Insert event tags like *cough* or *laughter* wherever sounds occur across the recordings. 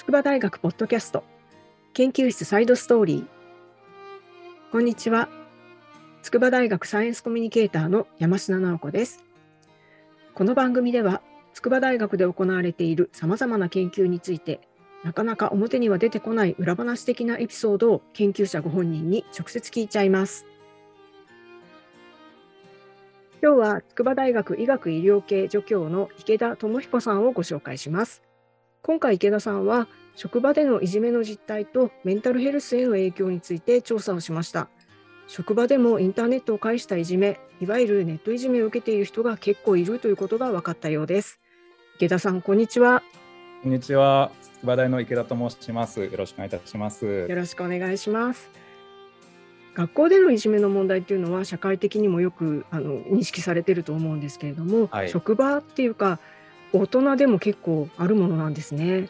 筑波大学ポッドキャスト。研究室サイドストーリー。こんにちは。筑波大学サイエンスコミュニケーターの山科直子です。この番組では筑波大学で行われているさまざまな研究についてなかなか表には出てこない裏話的なエピソードを研究者ご本人に直接聞いちゃいます。今日は筑波大学医学医療系助教の池田智彦さんをご紹介します。今回池田さんは職場でのいじめの実態とメンタルヘルスへの影響について調査をしました。職場でもインターネットを介したいじめいわゆるネットいじめを受けている人が結構いるということが分かったようです。池田さんこんにちは。こんにちは。筑波大の池田と申します。よろしくお願いいたします。よろしくお願いします。学校でのいじめの問題っていうのは社会的にもよくあの認識されていると思うんですけれども、はい、職場っていうか大人でも結構あるものなんですね。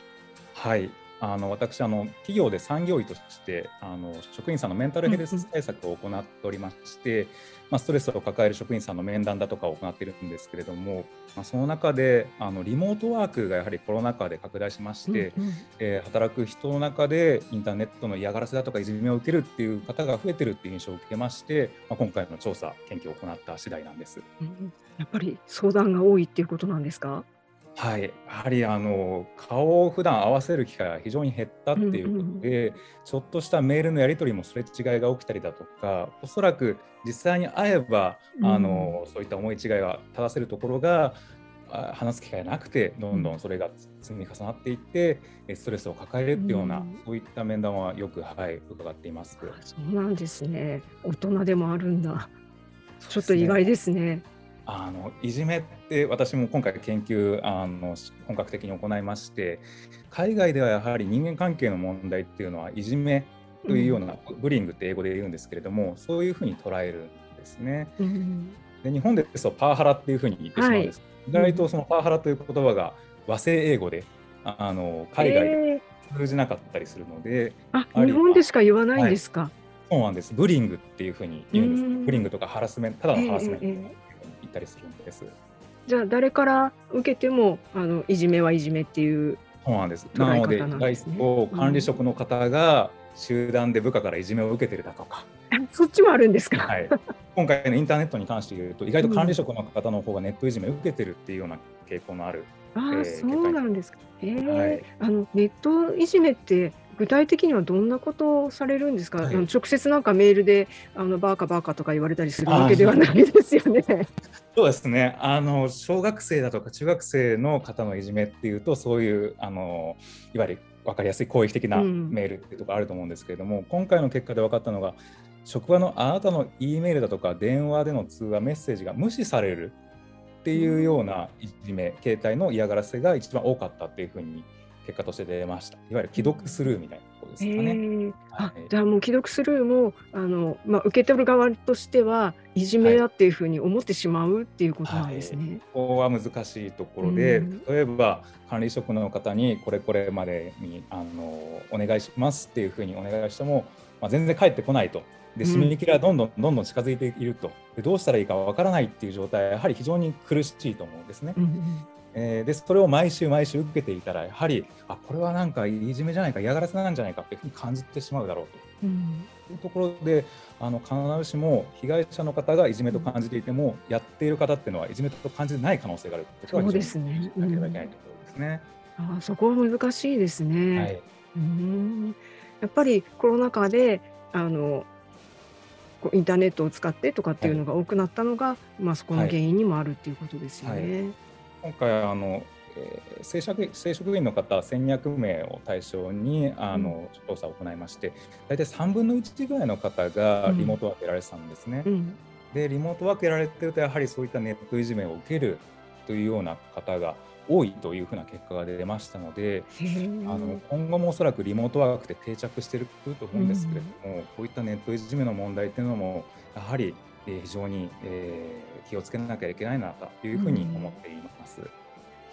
はい。あの私あの、企業で産業医としてあの職員さんのメンタルヘルス対策を行っておりまして、うんうん、まあ、ストレスを抱える職員さんの面談だとかを行っているんですけれども、まあ、その中であのリモートワークがやはりコロナ禍で拡大しまして、うんうん、えー、働く人の中でインターネットの嫌がらせだとかいじめを受けるっていう方が増えてるっていう印象を受けまして、まあ、今回の調査研究を行った次第なんです、うん、やっぱり相談が多いっていうことなんですか？はい、やはりあの顔を普段合わせる機会が非常に減ったっていうことで、うん。うん、ちょっとしたメールのやり取りもすれ違いが起きたりだとかおそらく実際に会えば、あのそういった思い違いが正せるところが話す機会がなくてどんどんそれが積み重なっていってストレスを抱えるっていうような、うん、そういった面談はよく、はい、伺っています。そうなんですね。大人でもあるんだ。ちょっと意外ですね。あのいじめって私も今回研究あの本格的に行いまして海外ではやはり人間関係の問題っていうのはいじめというような、うん、ブリングって英語で言うんですけれどもそういうふうに捉えるんですね。うん、で日本ですとパワハラっていうふうに言ってしまうんです、はい、意外とそのパワハラという言葉が和製英語であの海外で通じなかったりするので、えー、あ日本でしか言わないんですか、はい、そうなんです。ブリングっていうふうに言うんです、ブリングとかハラスメントただのハラスメント、えーえーったりするんです。じゃあ誰から受けてもあのいじめはいじめっていうそうなんです。なので、外交管理職の方が集団で部下からいじめを受けてるだとか。うん、そっちもあるんですか？はい。今回のインターネットに関して言うと、意外と管理職の方の方がネットいじめを受けてるっていうような傾向のある。ああ、えー、そうなんですか。えー、はい、あのネットいじめって具体的にはどんなことをされるんですか、はい、直接なんかメールであのバーカバーカとか言われたりするわけではないですよね。そうですね。あの小学生だとか中学生の方のいじめっていうとそういうあのいわゆる分かりやすい攻撃的なメールっていうところあると思うんですけれども、うん、今回の結果で分かったのが職場のあなたの E メールだとか電話での通話メッセージが無視されるっていうようないじめ、携帯の嫌がらせが一番多かったっていうふうに結果として出ました。いわゆる既読スルーみたいなところですかね。えーはい、じゃあもう既読スルーもあの、まあ、受け取る側としてはいじめだっていうふうに思ってしまうっていうことなんですね。はい、ここは難しいところで、例えば管理職の方にこれこれまでにあのお願いしますっていうふうにお願いしても、まあ、全然返ってこないと。で締め切りはどんどんどんどん近づいているとでどうしたらいいかわからないっていう状態はやはり非常に苦しいと思うんですね。うんえー、でそれを毎週毎週受けていたらやはりあこれはなんかいじめじゃないか嫌がらせなんじゃないかっていうふうに感じてしまうだろうと、うん、いうところであの必ずしも被害者の方がいじめと感じていても、うん、やっている方っていうのはいじめと感じてない可能性があるということは非常にしなければいけないところですね。うん、あそこは難しいですね、はい、うん。やっぱりコロナ禍であのインターネットを使ってとかっていうのが多くなったのが、はい、まあ、そこの原因にもあるっていうことですよね。はい今回あの、えー、正職正職員の方1200名を対象にあの、調査を行いまして大体3分の1ぐらいの方がリモートワークやられてたんですね。うん、でリモートワークやられてるとやはりそういったネットいじめを受けるというような方が多いというふうな結果が出ましたのであの今後もおそらくリモートワークで定着していると思うんですけれども、うん、こういったネットいじめの問題というのもやはり非常に、えー、気をつけなきゃいけないなというふうに思っています。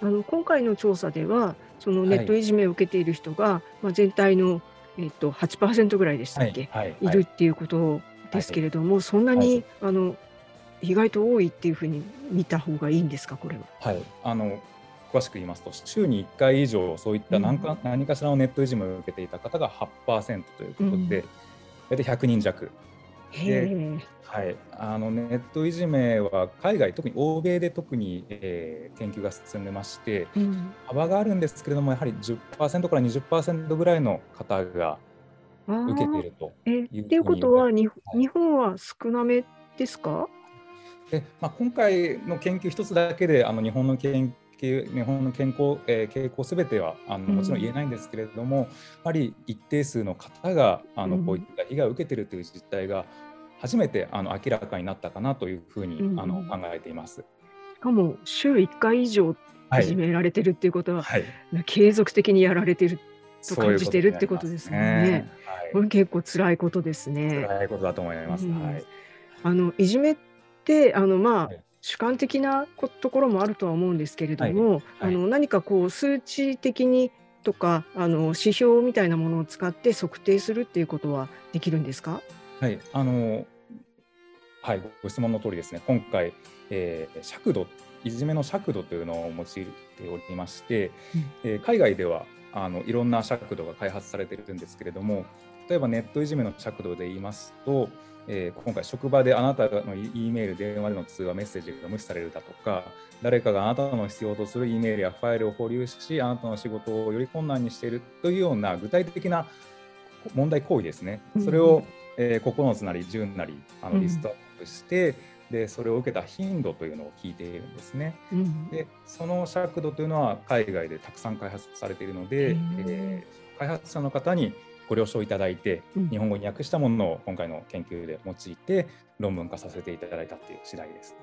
あの今回の調査ではそのネットいじめを受けている人が、はい、まあ、全体の、えーと、8%ぐらいでしたっけ、はいはい、いるっていうことですけれども、そんなに、あの意外と多いっていうふうに見た方がいいんですかこれは？はいあの詳しく言いますと、週に1回以上、そういった何か,、何かしらのネットいじめを受けていた方が8%ということで、大体100人弱。ではい、あのネットいじめは海外、特に欧米で特に、えー、研究が進んでまして、うん、幅があるんですけれども、やはり10%から20%ぐらいの方が受けているというえっていうことは、日本は少なめですか？で、まあ、今回の研究一つだけであの日本の研究日本の健康、えー、傾向すべてはあのもちろん言えないんですけれども、うん、やはり一定数の方があのこういった被害を受けているという実態が初めてあの明らかになったかなというふうに、うん、あの考えています。しかも週1回以上いじめられてるっていうことは、はい、継続的にやられてると感じてるってことですもんね。ねはい、これ結構辛いことですね。辛いことだと思います。うん、はい。あのいじめってあのまあ、はい、主観的なところもあるとは思うんですけれども、はい、あの何かこう数値的にとかあの指標みたいなものを使って測定するっていうことはできるんですか？はい。あのはいご質問の通りですね。今回、えー、尺度いじめの尺度というのを用いておりまして、うん、えー、海外ではあのいろんな尺度が開発されているんですけれども例えばネットいじめの尺度で言いますとえー、今回職場であなたの E メール、電話での通話、メッセージが無視されるだとか、誰かがあなたの必要とする E メールやファイルを保留し、あなたの仕事をより困難にしているというような具体的な問題行為ですね。それを、えー、9つなり10なりあのリストアップして、うん、でそれを受けた頻度というのを聞いているんですね。うん、でその尺度というのは海外でたくさん開発されているので、えー、開発者の方にご了承いただいて、日本語に訳したものを今回の研究で用いて論文化させていただいたっていう次第です。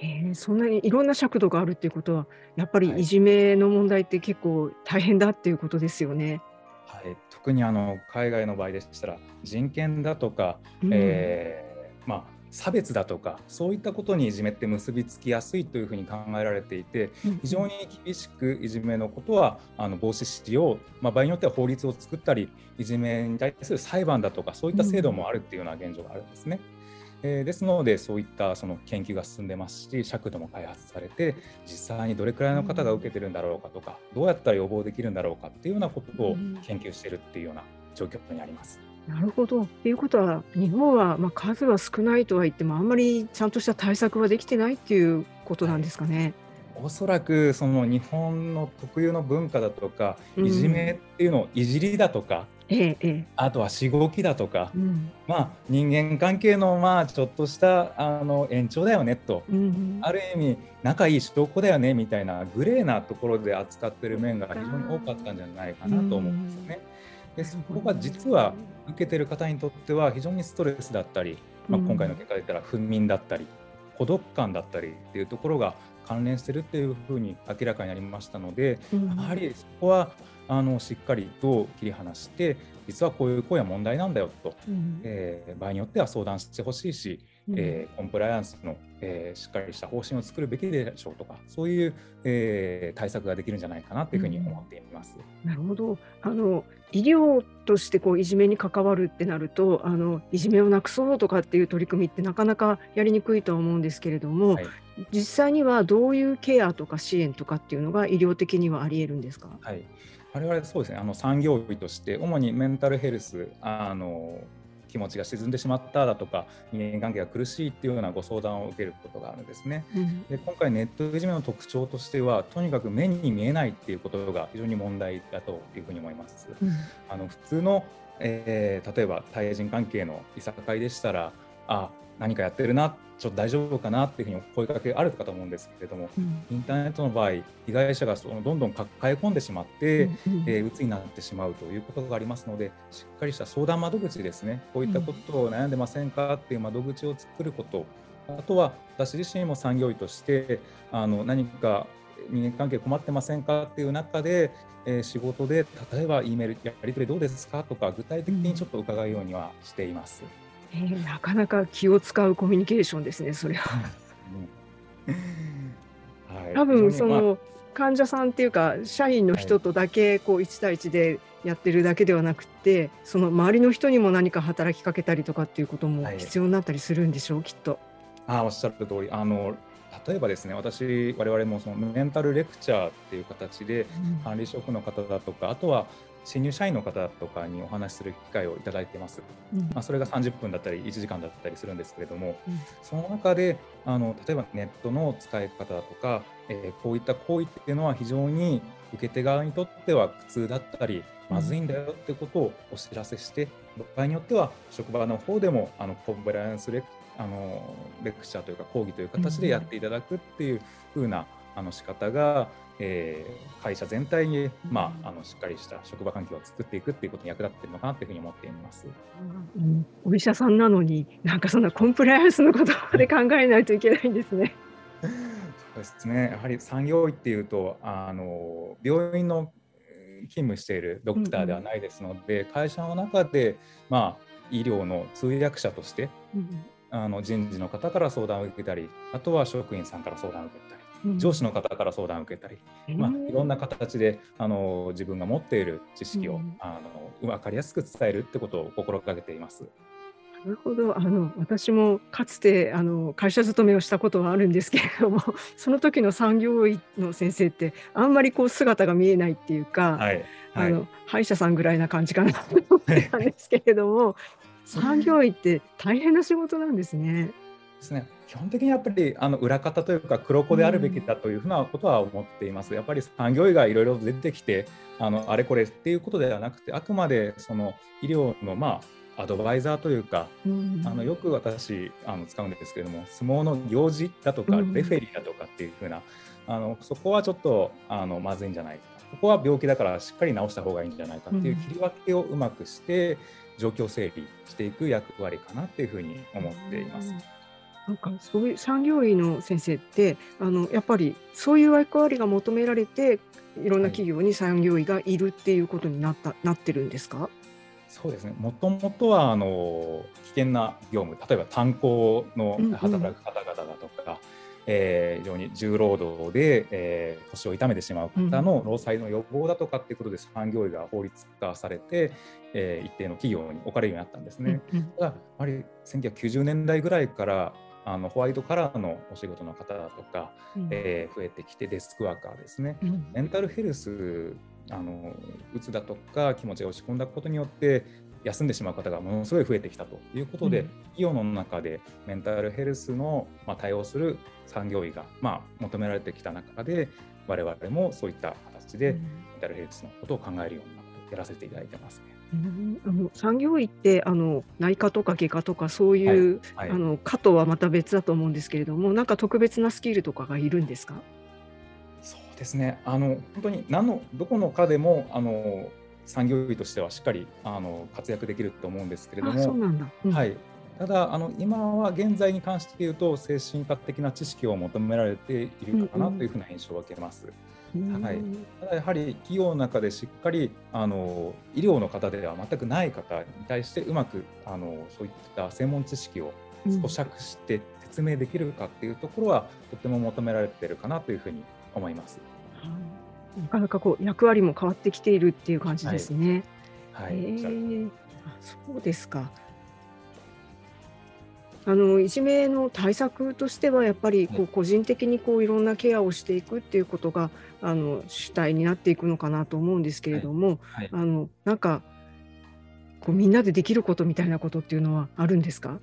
えそんなにいろんな尺度があるっていうことはやっぱりいじめの問題って結構大変だっていうことですよね。はい、特にあの海外の場合でしたら人権だとか、うん、えー、まあ差別だとかそういったことにいじめって結びつきやすいというふうに考えられていて非常に厳しくいじめのことはあの防止しよう、まあ、場合によっては法律を作ったりいじめに対する裁判だとかそういった制度もあるっていうような現状があるんですね。えー、ですのでそういったその研究が進んでますし尺度も開発されて実際にどれくらいの方が受けてるんだろうかとかどうやったら予防できるんだろうかっていうようなことを研究しているっていうような状況にあります。なるほど。っていうことは、日本はまあ数は少ないとは言っても、あんまりちゃんとした対策はできてないっていうことなんですかね。おそらくその日本の特有の文化だとか、いじめっていうのをいじりだとか、ええ、あとはしごきだとか、うん、まあ、人間関係のまあちょっとしたあの延長だよねと、うん、ある意味仲いい証拠だよねみたいなグレーなところで扱ってる面が非常に多かったんじゃないかなと思うんですよね。でそこが実は受けてる方にとっては非常にストレスだったり、まあ、今回の結果で言ったら憤眠だったり孤独感だったりっていうところが関連してるっていうふうに明らかになりましたので、やはりそこはあのしっかりと切り離して実はこういう声は問題なんだよと、うん、えー、場合によっては相談してほしいし、うん、えー、コンプライアンスの、えー、しっかりした方針を作るべきでしょうとかそういう、えー、対策ができるんじゃないかなというふうに思っています。うん、なるほど。あの医療としてこういじめに関わるってなるとあのいじめをなくそうとかっていう取り組みってなかなかやりにくいとは思うんですけれども、はい、実際にはどういうケアとか支援とかっていうのが医療的にはありえるんですか、はい。我々そうですね。あの産業医として主にメンタルヘルスあの気持ちが沈んでしまっただとか人間関係が苦しいっていうようなご相談を受けることがあるんですね。うん、で今回ネットいじめの特徴としてはとにかく目に見えないっていうことが非常に問題だというふうに思います。うん、あの普通の、えー、例えば対人関係のいさかいでしたらあ何かやってるなちょっと大丈夫かなっていうふうに声かけあるかと思うんですけれども、うん、インターネットの場合被害者がそのどんどん抱え込んでしまって、うんうん、えー、鬱になってしまうということがありますのでしっかりした相談窓口ですね。こういったことを悩んでませんかっていう窓口を作ることあとは私自身も産業医としてあの何か人間関係困ってませんかっていう中で、えー、仕事で例えば E メールやり取りどうですかとか具体的にちょっと伺うようにはしています。うんえー、なかなか気を使うコミュニケーションですね、それは。はい、多分その患者さんっていうか社員の人とだけこう1対1でやってるだけではなくてその周りの人にも何か働きかけたりとかっていうことも必要になったりするんでしょう、はい、きっと。あおっしゃる通り。あの例えばですね私我々もそのメンタルレクチャーっていう形で管理職の方だとかあとは新入社員の方とかにお話しする機会をいただいてます、うん、まあ、それが30分だったり1時間だったりするんですけれども、うん、その中であの例えばネットの使い方だとか、えー、こういった行為っていうのは非常に受け手側にとっては苦痛だったりまずいんだよってことをお知らせして、場合によっては職場の方でもあのコンプライアンスレクあのレクチャーというか講義という形でやっていただくっていう風なあの仕方が、えー、会社全体に、まあ、あのしっかりした職場環境を作っていくっていうことに役立っているのかなというふうに思っています、うん、お医者さんなのになんかそんなコンプライアンスのことまで考えないといけないんですね。そうですね。やはり産業医っていうとあの病院の勤務しているドクターではないですので、うんうん、会社の中で、まあ、医療の通訳者として、うん、あの人事の方から相談を受けたりあとは職員さんから相談を受けたり、上司の方から相談を受けたり、まあ、いろんな形であの自分が持っている知識を、あの分かりやすく伝えるってことを心がけています。なるほど。あの私もかつてあの会社勤めをしたことはあるんですけれども *laughs* その時の産業医の先生ってあんまりこう姿が見えないっていうか、はい。はい、あの歯医者さんぐらいな感じかなと思ってたんですけれども *laughs* 産業医って大変な仕事なんですね。ですね。基本的にやっぱりあの裏方というか黒子であるべきだというふうなことは思っています。やっぱり産業医がいろいろ出てきてあのあれこれっていうことではなくてあくまでその医療のまあアドバイザーというか、うん、あのよく私あの使うんですけれども相撲の行事だとか、レフェリーだとかっていうふうなあのそこはちょっとあのまずいんじゃないかここは病気だからしっかり治した方がいいんじゃないかっていう切り分けをうまくして、状況整理していく役割かなっていうふうに思っています。なんかそういう産業医の先生ってあのやっぱりそういう役割が求められていろんな企業に産業医がいるっていうことになった、はい、なってるんですか？そうですね。もともとはあの危険な業務例えば炭鉱の働く方々だとか、うんうんえー、非常に重労働で、えー、腰を痛めてしまう方の労災の予防だとかっていうことで産業医が法律化されて、えー、一定の企業に置かれるようになったんですね。ただやはり1990年代ぐらいからあのホワイトカラーのお仕事の方だとか、うん、えー、増えてきてデスクワーカーですね、うん、メンタルヘルスあのうつだとか気持ちが落ち込んだことによって休んでしまう方がものすごい増えてきたということで、うん、企業の中でメンタルヘルスの、まあ、対応する産業医が、まあ、求められてきた中で我々もそういった形でメンタルヘルスのことを考えるようなことをやらせていただいてますね。うん、あの産業医ってあの内科とか外科とかそういう、はいはい、あの科とはまた別だと思うんですけれどもなんか特別なスキルとかがいるんですか？そうですね。あの本当に何のどこの科でもあの産業医としてはしっかりあの活躍できると思うんですけれども、うん、はい、ただあの今は現在に関して言うと精神科的な知識を求められているかなというふうな印象を受けます。うんうん、はい、ただやはり企業の中でしっかりあの医療の方では全くない方に対してうまくあのそういった専門知識を咀嚼して説明できるかっていうところは、とても求められているかなというふうに思います。なかなかこう役割も変わってきているっていう感じですね。はい、はい、えー、そうですか。あのいじめの対策としてはやっぱりこう個人的にこういろんなケアをしていくっていうことがあの主体になっていくのかなと思うんですけれども、はい。はい、あのなんかこうみんなでできることみたいなことっていうのはあるんですか？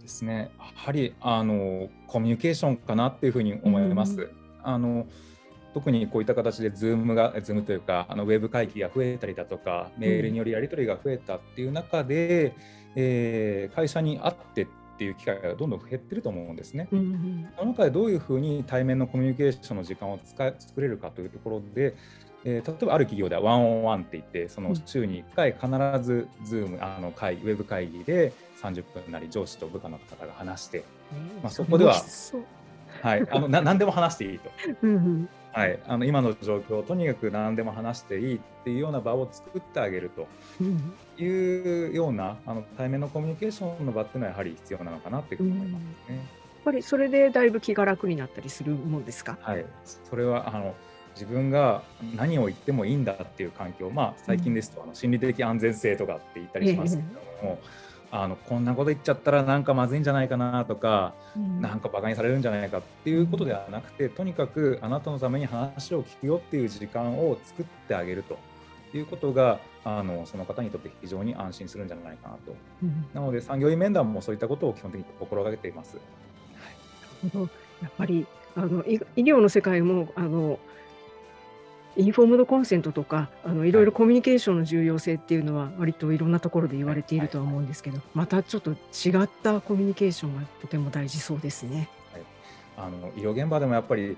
ですね。やはりあのコミュニケーションかなっていうふうに思います。うん、あの特にこういった形で Zoom が、Zoom というか、あのウェブ会議が増えたりだとか、メールによるやり取りが増えたっていう中で、うん、えー、会社に会ってっていう機会がどんどん減ってると思うんですね。うん、その中でどういうふうに対面のコミュニケーションの時間を使作れるかというところで、えー、例えばある企業ではワンオンワンって言って、その週に1回必ず Zoom、あの会ウェブ会議で30分なり上司と部下の方が話して、まあ、そこでは、はい、あのな何でも話していいと。うんはい、あの今の状況をとにかく何でも話していいっていうような場を作ってあげるというようなあの対面のコミュニケーションの場っていうのはやはり必要なのかなっていうふうに思いますね。やっぱりそれでだいぶ気が楽になったりするもんですか？はい、それはあの自分が何を言ってもいいんだっていう環境、まあ、最近ですと、あの心理的安全性とかって言ったりしますけれども、あのこんなこと言っちゃったらなんかまずいんじゃないかなとか、うん、なんかバカにされるんじゃないかっていうことではなくてとにかくあなたのために話を聞くよっていう時間を作ってあげると。いうことがあのその方にとって非常に安心するんじゃないかなと、うん、なので産業医面談もそういったことを基本的に心がけています。はい、やっぱりあの医療の世界もあのインフォームドコンセントとかあのいろいろコミュニケーションの重要性っていうのは割といろんなところで言われているとは思うんですけど、またちょっと違ったコミュニケーションがとても大事そうですね。はい、あの医療現場でもやっぱり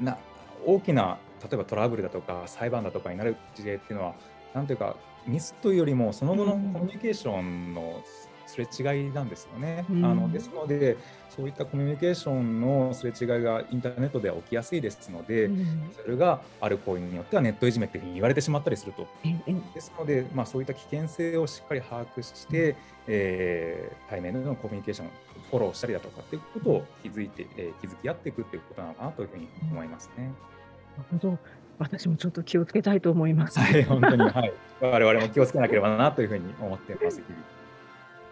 な大きな例えばトラブルだとか裁判だとかになる事例っていうのはなんていうかミスというよりもその後のコミュニケーションのすれ違いなんですよね。うん、あのですのでそういったコミュニケーションのすれ違いがインターネットでは起きやすいですので、うん、それがある行為によってはネットいじめっていうふうに言われてしまったりすると。うん、ですので、まあ、そういった危険性をしっかり把握して、えー、対面でのコミュニケーションフォローしたりだとかっていうことを気づいて、えー、気づき合っていくっていうことなのかなというふうに思いますね。なるほど私もちょっと気をつけたいと思います。はい、本当に、はい、我々も気をつけなければなというふうに思っています。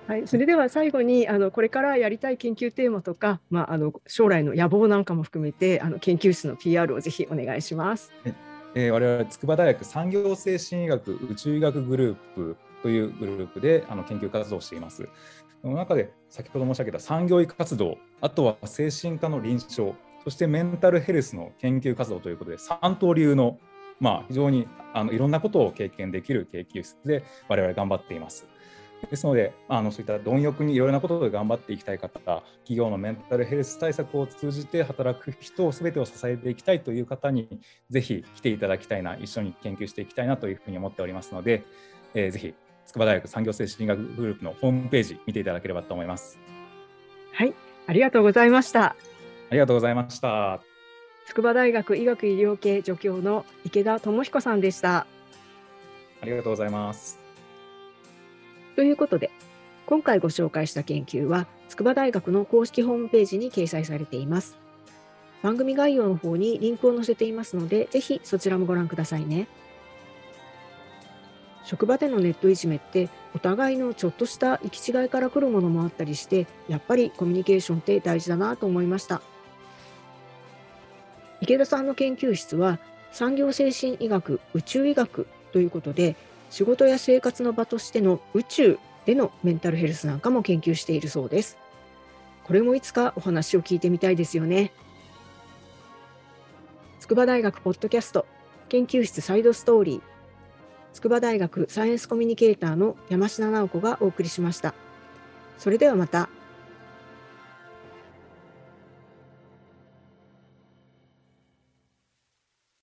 はい、それでは最後にあのこれからやりたい研究テーマとか、まあ、あの将来の野望なんかも含めてあの研究室の PR をぜひお願いします。えー、我々筑波大学産業精神医学宇宙医学グループというグループであの研究活動をしています。その中で先ほど申し上げた産業医活動、あとは精神科の臨床、そしてメンタルヘルスの研究活動ということで、三刀流の、まあ、非常にあのいろんなことを経験できる研究室で我々頑張っています。ですので、あのそういった貪欲にいろいろなことで頑張っていきたい方、企業のメンタルヘルス対策を通じて働く人すべてを支えていきたいという方に、ぜひ来ていただきたいな、一緒に研究していきたいなというふうに思っておりますので、えー、ぜひ筑波大学産業精神学グループのホームページ見ていただければと思います。はい、ありがとうございました。ありがとうございました。筑波大学医学医療系助教の池田智彦さんでした。ありがとうございます。ということで、今回ご紹介した研究は、筑波大学の公式ホームページに掲載されています。番組概要の方にリンクを載せていますので、ぜひそちらもご覧くださいね。職場でのネットいじめってお互いのちょっとした行き違いから来るものもあったりしてやっぱりコミュニケーションって大事だなと思いました池田さんの研究室は産業精神医学宇宙医学ということで仕事や生活の場としての宇宙でのメンタルヘルスなんかも研究しているそうです。これもいつかお話を聞いてみたいですよね。筑波大学ポッドキャスト研究室サイドストーリー筑波大学サイエンスコミュニケーターの山科直子がお送りしました。それではまた。